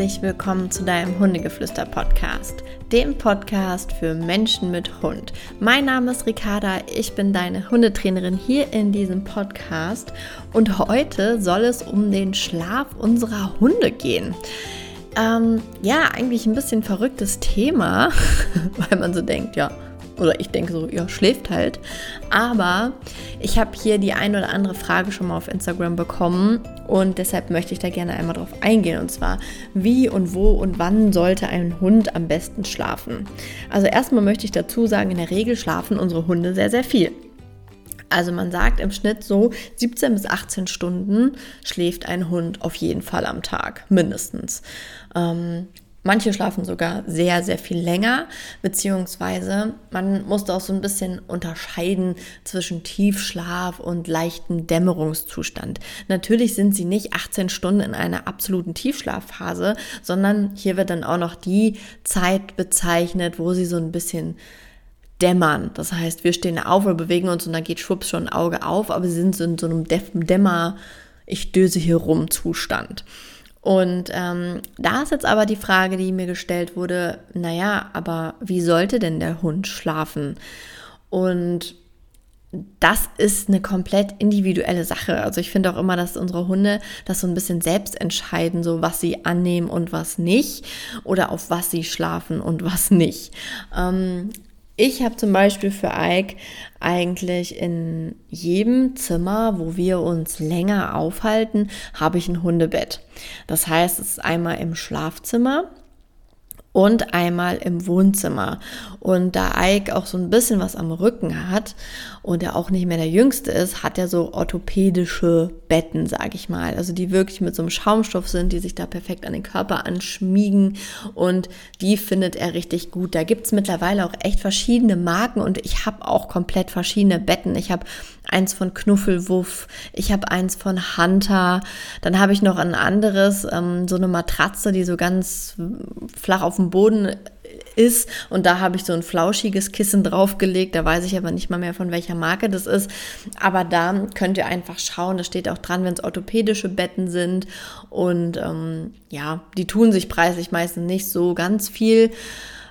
herzlich willkommen zu deinem Hundegeflüster-Podcast, dem Podcast für Menschen mit Hund. Mein Name ist Ricarda, ich bin deine Hundetrainerin hier in diesem Podcast und heute soll es um den Schlaf unserer Hunde gehen. Ähm, ja, eigentlich ein bisschen verrücktes Thema, weil man so denkt, ja, oder ich denke so, ja, schläft halt. Aber ich habe hier die ein oder andere Frage schon mal auf Instagram bekommen und deshalb möchte ich da gerne einmal drauf eingehen. Und zwar, wie und wo und wann sollte ein Hund am besten schlafen? Also erstmal möchte ich dazu sagen, in der Regel schlafen unsere Hunde sehr, sehr viel. Also man sagt im Schnitt so 17 bis 18 Stunden schläft ein Hund auf jeden Fall am Tag, mindestens. Ähm, Manche schlafen sogar sehr, sehr viel länger, beziehungsweise man muss auch so ein bisschen unterscheiden zwischen Tiefschlaf und leichten Dämmerungszustand. Natürlich sind sie nicht 18 Stunden in einer absoluten Tiefschlafphase, sondern hier wird dann auch noch die Zeit bezeichnet, wo sie so ein bisschen dämmern. Das heißt, wir stehen auf oder bewegen uns und dann geht schwupps schon ein Auge auf, aber sie sind so in so einem Dämmer, ich döse hier rum Zustand. Und ähm, da ist jetzt aber die Frage, die mir gestellt wurde, naja, aber wie sollte denn der Hund schlafen? Und das ist eine komplett individuelle Sache. Also ich finde auch immer, dass unsere Hunde das so ein bisschen selbst entscheiden, so was sie annehmen und was nicht oder auf was sie schlafen und was nicht. Ähm, ich habe zum Beispiel für Ike eigentlich in jedem Zimmer, wo wir uns länger aufhalten, habe ich ein Hundebett. Das heißt, es ist einmal im Schlafzimmer und einmal im Wohnzimmer. Und da Ike auch so ein bisschen was am Rücken hat und er auch nicht mehr der Jüngste ist, hat er so orthopädische Betten, sage ich mal. Also die wirklich mit so einem Schaumstoff sind, die sich da perfekt an den Körper anschmiegen und die findet er richtig gut. Da gibt's mittlerweile auch echt verschiedene Marken und ich habe auch komplett verschiedene Betten. Ich habe eins von Knuffelwuff, ich habe eins von Hunter, dann habe ich noch ein anderes, ähm, so eine Matratze, die so ganz flach auf dem Boden ist und da habe ich so ein flauschiges Kissen draufgelegt, da weiß ich aber nicht mal mehr von welcher Marke das ist, aber da könnt ihr einfach schauen, da steht auch dran, wenn es orthopädische Betten sind und ähm, ja, die tun sich preislich meistens nicht so ganz viel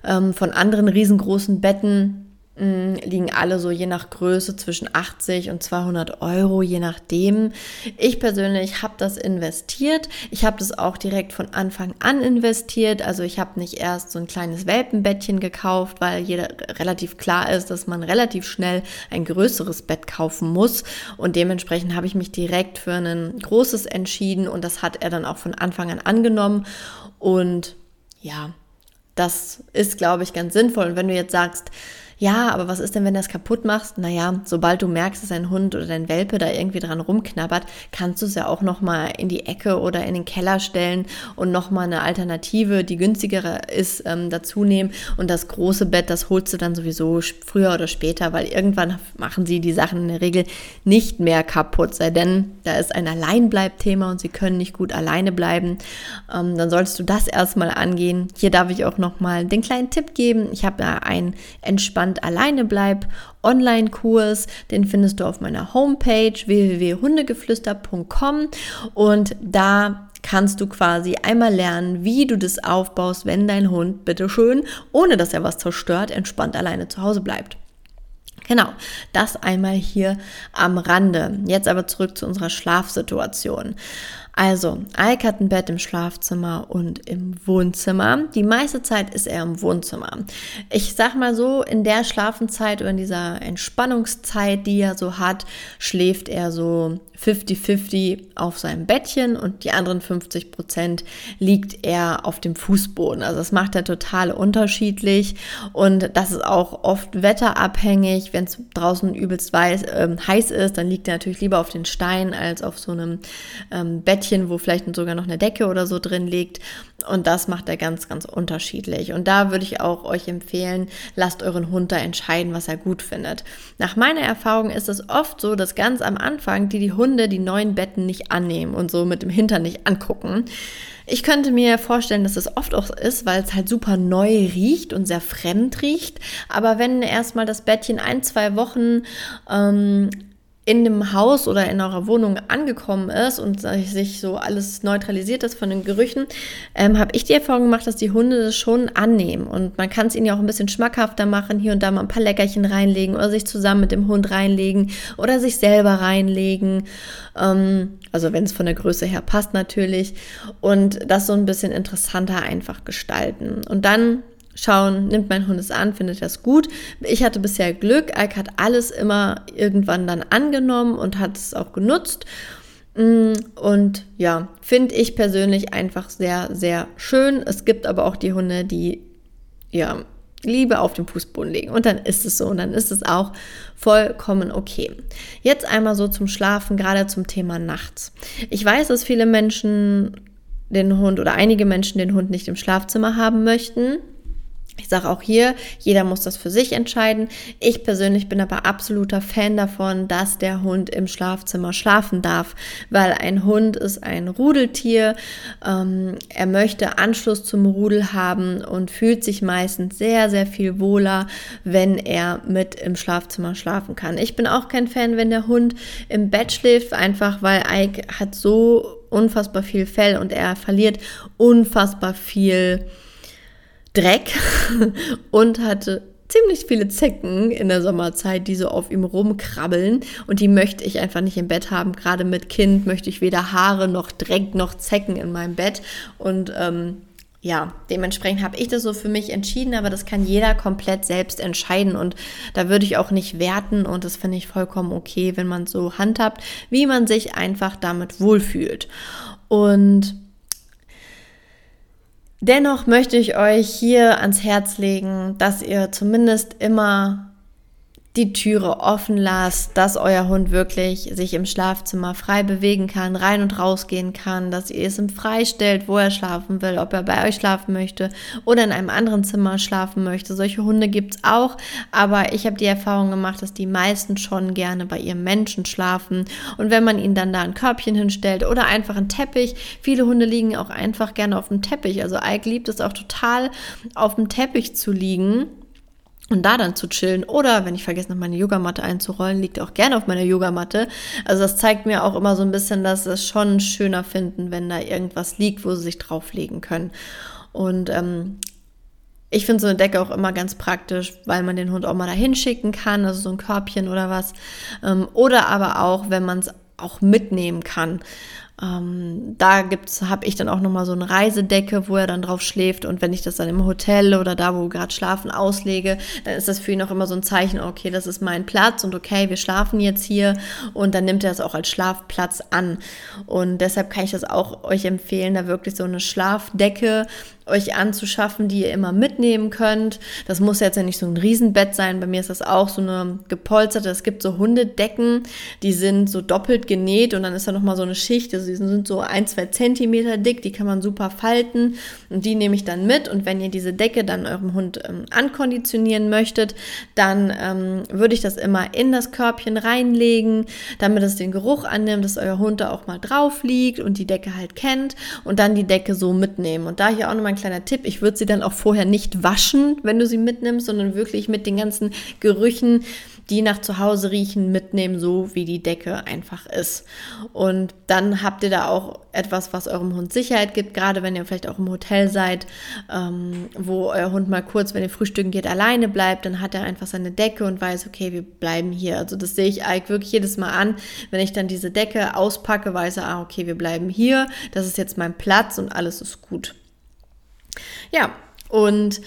ähm, von anderen riesengroßen Betten liegen alle so je nach Größe zwischen 80 und 200 Euro, je nachdem. Ich persönlich habe das investiert. Ich habe das auch direkt von Anfang an investiert. Also ich habe nicht erst so ein kleines Welpenbettchen gekauft, weil jeder relativ klar ist, dass man relativ schnell ein größeres Bett kaufen muss. Und dementsprechend habe ich mich direkt für ein großes entschieden und das hat er dann auch von Anfang an angenommen. Und ja, das ist, glaube ich, ganz sinnvoll. Und wenn du jetzt sagst, ja, aber was ist denn, wenn du das kaputt machst? Naja, sobald du merkst, dass dein Hund oder dein Welpe da irgendwie dran rumknabbert, kannst du es ja auch nochmal in die Ecke oder in den Keller stellen und nochmal eine Alternative, die günstigere ist, ähm, dazu nehmen. Und das große Bett, das holst du dann sowieso früher oder später, weil irgendwann machen sie die Sachen in der Regel nicht mehr kaputt, sei denn, da ist ein Alleinbleibthema und sie können nicht gut alleine bleiben. Ähm, dann solltest du das erstmal angehen. Hier darf ich auch nochmal den kleinen Tipp geben. Ich habe ja ein entspanntes Entspannt alleine bleib Online-Kurs. Den findest du auf meiner Homepage www.hundegeflüster.com und da kannst du quasi einmal lernen, wie du das aufbaust, wenn dein Hund bitteschön, ohne dass er was zerstört, entspannt alleine zu Hause bleibt. Genau, das einmal hier am Rande. Jetzt aber zurück zu unserer Schlafsituation. Also, Ike hat ein Bett im Schlafzimmer und im Wohnzimmer. Die meiste Zeit ist er im Wohnzimmer. Ich sag mal so, in der Schlafenzeit oder in dieser Entspannungszeit, die er so hat, schläft er so 50-50 auf seinem Bettchen und die anderen 50 Prozent liegt er auf dem Fußboden. Also das macht er total unterschiedlich und das ist auch oft wetterabhängig. Wenn es draußen übelst weiß, äh, heiß ist, dann liegt er natürlich lieber auf den Steinen als auf so einem ähm, Bettchen, wo vielleicht sogar noch eine Decke oder so drin liegt. Und das macht er ganz, ganz unterschiedlich. Und da würde ich auch euch empfehlen, lasst euren Hund da entscheiden, was er gut findet. Nach meiner Erfahrung ist es oft so, dass ganz am Anfang die, die Hunde Hunde die neuen Betten nicht annehmen und so mit dem Hintern nicht angucken. Ich könnte mir vorstellen, dass es oft auch ist, weil es halt super neu riecht und sehr fremd riecht. Aber wenn erstmal das Bettchen ein, zwei Wochen ähm, in dem Haus oder in eurer Wohnung angekommen ist und sich so alles neutralisiert ist von den Gerüchen, ähm, habe ich die Erfahrung gemacht, dass die Hunde das schon annehmen. Und man kann es ihnen ja auch ein bisschen schmackhafter machen, hier und da mal ein paar Leckerchen reinlegen oder sich zusammen mit dem Hund reinlegen oder sich selber reinlegen. Ähm, also wenn es von der Größe her passt natürlich. Und das so ein bisschen interessanter einfach gestalten. Und dann schauen, nimmt mein Hund es an, findet das gut. Ich hatte bisher Glück, Ike hat alles immer irgendwann dann angenommen und hat es auch genutzt. Mm, und ja, finde ich persönlich einfach sehr, sehr schön. Es gibt aber auch die Hunde, die ja Liebe auf den Fußboden legen. Und dann ist es so und dann ist es auch vollkommen okay. Jetzt einmal so zum Schlafen, gerade zum Thema nachts. Ich weiß, dass viele Menschen den Hund oder einige Menschen den Hund nicht im Schlafzimmer haben möchten. Ich sage auch hier, jeder muss das für sich entscheiden. Ich persönlich bin aber absoluter Fan davon, dass der Hund im Schlafzimmer schlafen darf, weil ein Hund ist ein Rudeltier. Ähm, er möchte Anschluss zum Rudel haben und fühlt sich meistens sehr, sehr viel wohler, wenn er mit im Schlafzimmer schlafen kann. Ich bin auch kein Fan, wenn der Hund im Bett schläft, einfach weil Ike hat so unfassbar viel Fell und er verliert unfassbar viel Dreck und hatte ziemlich viele Zecken in der Sommerzeit, die so auf ihm rumkrabbeln. Und die möchte ich einfach nicht im Bett haben. Gerade mit Kind möchte ich weder Haare noch Dreck noch Zecken in meinem Bett. Und ähm, ja, dementsprechend habe ich das so für mich entschieden, aber das kann jeder komplett selbst entscheiden. Und da würde ich auch nicht werten. Und das finde ich vollkommen okay, wenn man so handhabt, wie man sich einfach damit wohlfühlt. Und Dennoch möchte ich euch hier ans Herz legen, dass ihr zumindest immer die Türe offen lasst, dass euer Hund wirklich sich im Schlafzimmer frei bewegen kann, rein und raus gehen kann, dass ihr es ihm freistellt, wo er schlafen will, ob er bei euch schlafen möchte oder in einem anderen Zimmer schlafen möchte. Solche Hunde gibt es auch, aber ich habe die Erfahrung gemacht, dass die meisten schon gerne bei ihrem Menschen schlafen und wenn man ihnen dann da ein Körbchen hinstellt oder einfach einen Teppich, viele Hunde liegen auch einfach gerne auf dem Teppich. Also Ike liebt es auch total, auf dem Teppich zu liegen und da dann zu chillen oder wenn ich vergesse, noch meine Yogamatte einzurollen, liegt auch gerne auf meiner Yogamatte. Also das zeigt mir auch immer so ein bisschen, dass es schon schöner finden, wenn da irgendwas liegt, wo sie sich drauflegen können. Und ähm, ich finde so eine Decke auch immer ganz praktisch, weil man den Hund auch mal dahin schicken kann, also so ein Körbchen oder was. Ähm, oder aber auch, wenn man es auch mitnehmen kann. Ähm, da gibt's, habe ich dann auch nochmal so eine Reisedecke, wo er dann drauf schläft. Und wenn ich das dann im Hotel oder da, wo wir gerade schlafen, auslege, dann ist das für ihn auch immer so ein Zeichen, okay, das ist mein Platz und okay, wir schlafen jetzt hier. Und dann nimmt er es auch als Schlafplatz an. Und deshalb kann ich das auch euch empfehlen, da wirklich so eine Schlafdecke euch anzuschaffen, die ihr immer mitnehmen könnt. Das muss jetzt ja nicht so ein Riesenbett sein. Bei mir ist das auch so eine gepolsterte. Es gibt so Hundedecken, die sind so doppelt genäht und dann ist da nochmal so eine Schicht. Also die sind so ein, zwei Zentimeter dick. Die kann man super falten und die nehme ich dann mit. Und wenn ihr diese Decke dann eurem Hund ähm, ankonditionieren möchtet, dann ähm, würde ich das immer in das Körbchen reinlegen, damit es den Geruch annimmt, dass euer Hund da auch mal drauf liegt und die Decke halt kennt und dann die Decke so mitnehmen. Und da hier auch nochmal ein kleiner Tipp. Ich würde sie dann auch vorher nicht waschen, wenn du sie mitnimmst, sondern wirklich mit den ganzen Gerüchen, die nach zu Hause riechen, mitnehmen, so wie die Decke einfach ist. Und dann habt ihr da auch etwas, was eurem Hund Sicherheit gibt, gerade wenn ihr vielleicht auch im Hotel seid, ähm, wo euer Hund mal kurz, wenn ihr frühstücken geht, alleine bleibt, dann hat er einfach seine Decke und weiß, okay, wir bleiben hier. Also das sehe ich eigentlich wirklich jedes Mal an, wenn ich dann diese Decke auspacke, weiß er, ah, okay, wir bleiben hier, das ist jetzt mein Platz und alles ist gut. Ja, und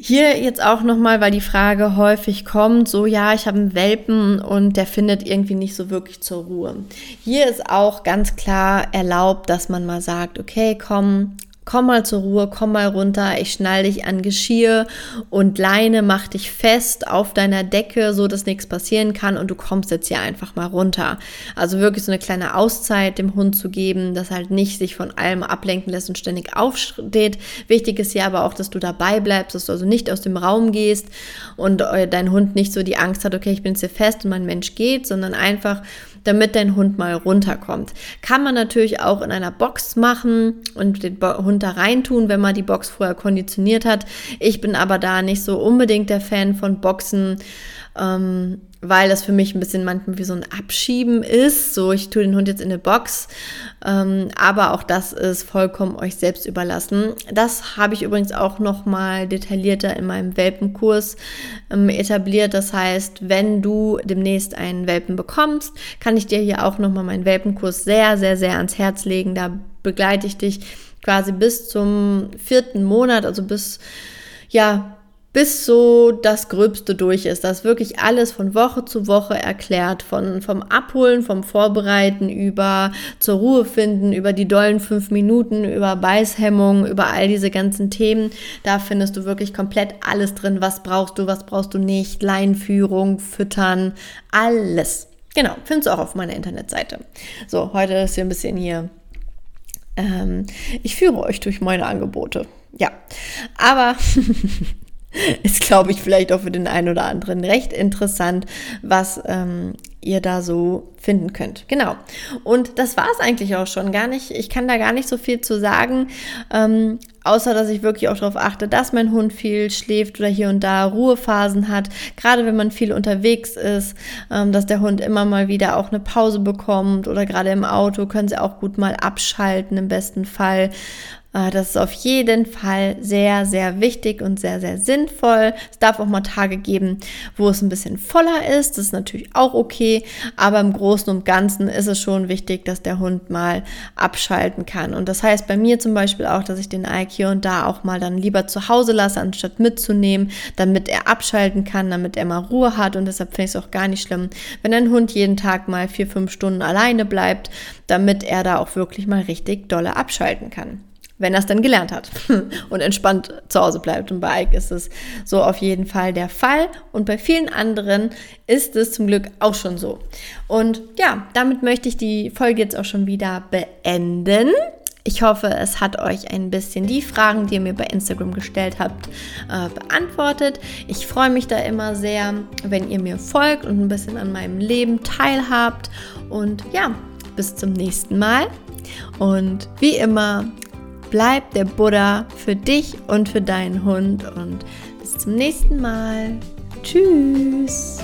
hier jetzt auch nochmal, weil die Frage häufig kommt, so ja, ich habe einen Welpen und der findet irgendwie nicht so wirklich zur Ruhe. Hier ist auch ganz klar erlaubt, dass man mal sagt, okay, komm, komm mal zur Ruhe, komm mal runter, ich schnall dich an Geschirr und Leine, mach dich fest auf deiner Decke, so dass nichts passieren kann und du kommst jetzt hier einfach mal runter. Also wirklich so eine kleine Auszeit dem Hund zu geben, dass halt nicht sich von allem ablenken lässt und ständig aufsteht. Wichtig ist ja aber auch, dass du dabei bleibst, dass du also nicht aus dem Raum gehst und dein Hund nicht so die Angst hat, okay, ich bin jetzt hier fest und mein Mensch geht, sondern einfach damit dein Hund mal runterkommt. Kann man natürlich auch in einer Box machen und den Hund da reintun, wenn man die Box vorher konditioniert hat. Ich bin aber da nicht so unbedingt der Fan von Boxen ähm, weil das für mich ein bisschen manchmal wie so ein Abschieben ist. So, ich tue den Hund jetzt in eine Box, ähm, aber auch das ist vollkommen euch selbst überlassen. Das habe ich übrigens auch noch mal detaillierter in meinem Welpenkurs ähm, etabliert. Das heißt, wenn du demnächst einen Welpen bekommst, kann ich dir hier auch noch mal meinen Welpenkurs sehr, sehr, sehr ans Herz legen. Da begleite ich dich quasi bis zum vierten Monat, also bis ja bis so das Gröbste durch ist. Das wirklich alles von Woche zu Woche erklärt, von, vom Abholen, vom Vorbereiten über zur Ruhe finden, über die dollen fünf Minuten, über Beißhemmung, über all diese ganzen Themen. Da findest du wirklich komplett alles drin. Was brauchst du, was brauchst du nicht, Leinführung, Füttern, alles. Genau, findest du auch auf meiner Internetseite. So, heute ist hier ein bisschen hier. Ähm, ich führe euch durch meine Angebote. Ja, aber ist, glaube ich, vielleicht auch für den einen oder anderen recht interessant, was ähm, ihr da so finden könnt. Genau. Und das war es eigentlich auch schon gar nicht. Ich kann da gar nicht so viel zu sagen, ähm, außer dass ich wirklich auch darauf achte, dass mein Hund viel schläft oder hier und da Ruhephasen hat. Gerade wenn man viel unterwegs ist, ähm, dass der Hund immer mal wieder auch eine Pause bekommt oder gerade im Auto können sie auch gut mal abschalten im besten Fall. Äh, das ist auf jeden Fall sehr, sehr wichtig und sehr, sehr sinnvoll. Es darf auch mal Tage geben, wo es ein bisschen voller ist. Das ist natürlich auch okay. Aber im Großen und Ganzen ist es schon wichtig, dass der Hund mal abschalten kann. Und das heißt bei mir zum Beispiel auch, dass ich den Ike hier und da auch mal dann lieber zu Hause lasse, anstatt mitzunehmen, damit er abschalten kann, damit er mal Ruhe hat. Und deshalb finde ich es auch gar nicht schlimm, wenn ein Hund jeden Tag mal vier, fünf Stunden alleine bleibt, damit er da auch wirklich mal richtig dolle abschalten kann wenn er es dann gelernt hat und entspannt zu Hause bleibt. Und bei Ike ist es so auf jeden Fall der Fall. Und bei vielen anderen ist es zum Glück auch schon so. Und ja, damit möchte ich die Folge jetzt auch schon wieder beenden. Ich hoffe, es hat euch ein bisschen die Fragen, die ihr mir bei Instagram gestellt habt, äh, beantwortet. Ich freue mich da immer sehr, wenn ihr mir folgt und ein bisschen an meinem Leben teilhabt. Und ja, bis zum nächsten Mal. Und wie immer, Bleib der Buddha für dich und für deinen Hund und bis zum nächsten Mal. Tschüss.